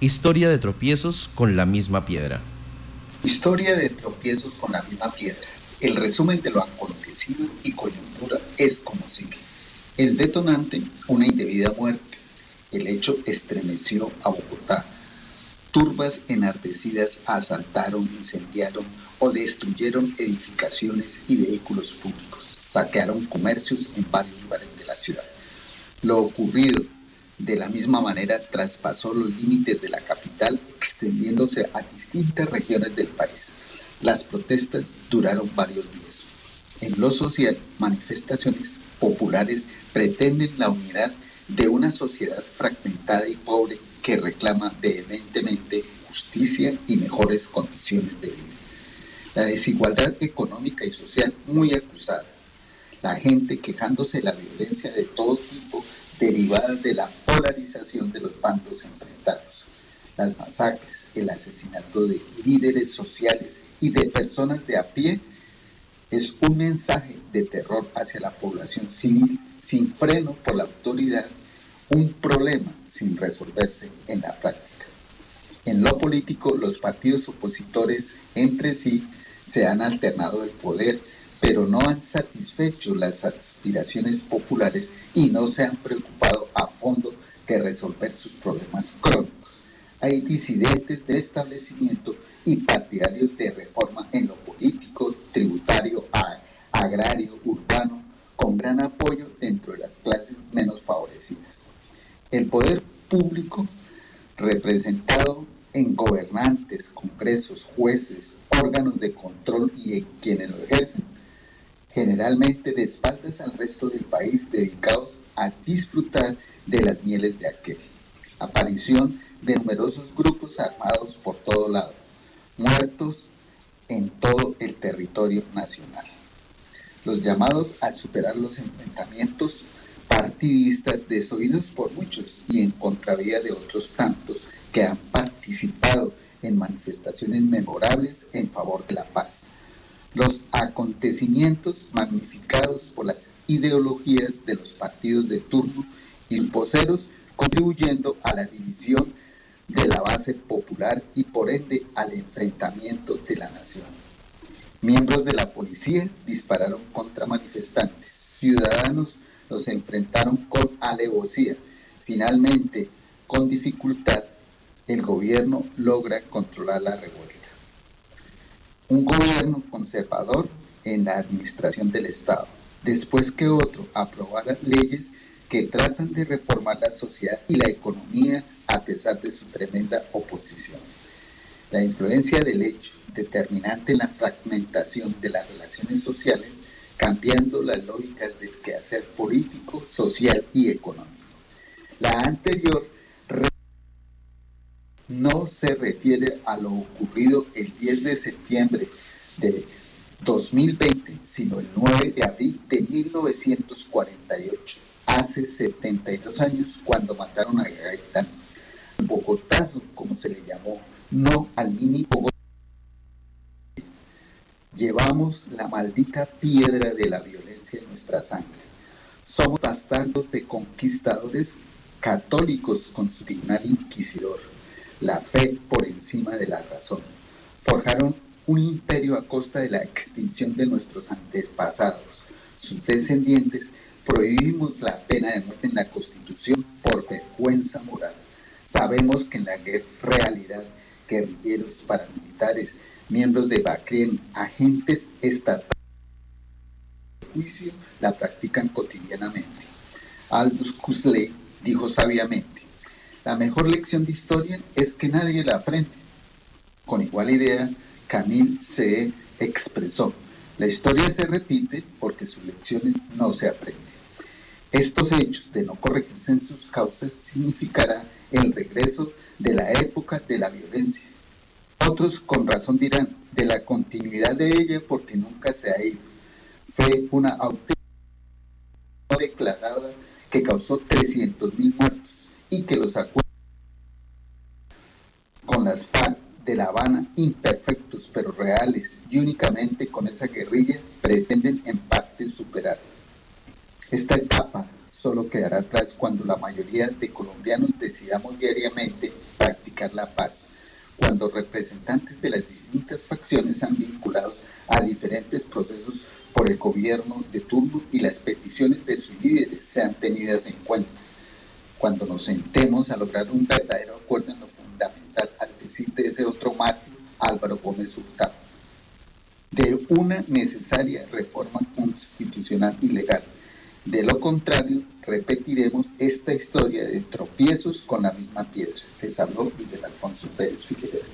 Historia de tropiezos con la misma piedra. Historia de tropiezos con la misma piedra. El resumen de lo acontecido y coyuntura es como sigue. El detonante, una indebida muerte. El hecho estremeció a Bogotá. Turbas enardecidas asaltaron, incendiaron o destruyeron edificaciones y vehículos públicos. Saquearon comercios en varios lugares de la ciudad. Lo ocurrido de la misma manera traspasó los límites de la capital, extendiéndose a distintas regiones del país. Las protestas duraron varios días. En lo social, manifestaciones populares pretenden la unidad de una sociedad fragmentada y pobre que reclama vehementemente justicia y mejores condiciones de vida. La desigualdad económica y social muy acusada. La gente quejándose de la violencia de todo tipo derivadas de la polarización de los bandos enfrentados, las masacres, el asesinato de líderes sociales y de personas de a pie, es un mensaje de terror hacia la población civil sin freno por la autoridad, un problema sin resolverse en la práctica. En lo político, los partidos opositores entre sí se han alternado el poder pero no han satisfecho las aspiraciones populares y no se han preocupado a fondo de resolver sus problemas crónicos. Hay disidentes de establecimiento y partidarios de reforma en lo político, tributario, agrario, urbano, con gran apoyo dentro de las clases menos favorecidas. El poder público, representado en gobernantes, congresos, jueces, órganos de control y en quienes lo ejercen, generalmente de espaldas al resto del país dedicados a disfrutar de las mieles de aquel. Aparición de numerosos grupos armados por todo lado, muertos en todo el territorio nacional. Los llamados a superar los enfrentamientos partidistas desoídos por muchos y en contravía de otros tantos que han participado en manifestaciones memorables en favor de la paz los acontecimientos magnificados por las ideologías de los partidos de turno y poseros, contribuyendo a la división de la base popular y por ende al enfrentamiento de la nación. Miembros de la policía dispararon contra manifestantes, ciudadanos los enfrentaron con alevosía. Finalmente, con dificultad, el gobierno logra controlar la revuelta un gobierno conservador en la administración del Estado, después que otro aprobara leyes que tratan de reformar la sociedad y la economía a pesar de su tremenda oposición. La influencia del hecho determinante en la fragmentación de las relaciones sociales, cambiando las lógicas del quehacer político, social y económico. La anterior no se refiere a lo ocurrido el 10 de septiembre de 2020, sino el 9 de abril de 1948, hace 72 años, cuando mataron a Gaitán. Bogotazo, como se le llamó, no al mini Bogotá. Llevamos la maldita piedra de la violencia en nuestra sangre. Somos bastardos de conquistadores católicos con su tribunal inquisidor la fe por encima de la razón. Forjaron un imperio a costa de la extinción de nuestros antepasados. Sus descendientes prohibimos la pena de muerte en la Constitución por vergüenza moral. Sabemos que en la realidad, guerrilleros, paramilitares, miembros de Bakrien, agentes estatales de juicio, la practican cotidianamente. Aldous Huxley dijo sabiamente, la mejor lección de historia es que nadie la aprende. Con igual idea, Camille se expresó. La historia se repite porque sus lecciones no se aprenden. Estos hechos de no corregirse en sus causas significará el regreso de la época de la violencia. Otros con razón dirán de la continuidad de ella porque nunca se ha ido. Fue una auténtica declarada que causó 300.000 muertos y que los acuerdos con las FARC de La Habana, imperfectos pero reales y únicamente con esa guerrilla, pretenden en parte superar. Esta etapa solo quedará atrás cuando la mayoría de colombianos decidamos diariamente practicar la paz, cuando representantes de las distintas facciones sean vinculados a diferentes procesos por el gobierno de turno y las peticiones de sus líderes sean tenidas en cuenta, cuando nos sentemos a lograr un verdadero acuerdo en lo fundamental al decir de ese otro mártir, Álvaro Gómez Hurtado, de una necesaria reforma constitucional y legal de lo contrario, repetiremos esta historia de tropiezos con la misma piedra. Les habló Miguel Alfonso Pérez Figueroa.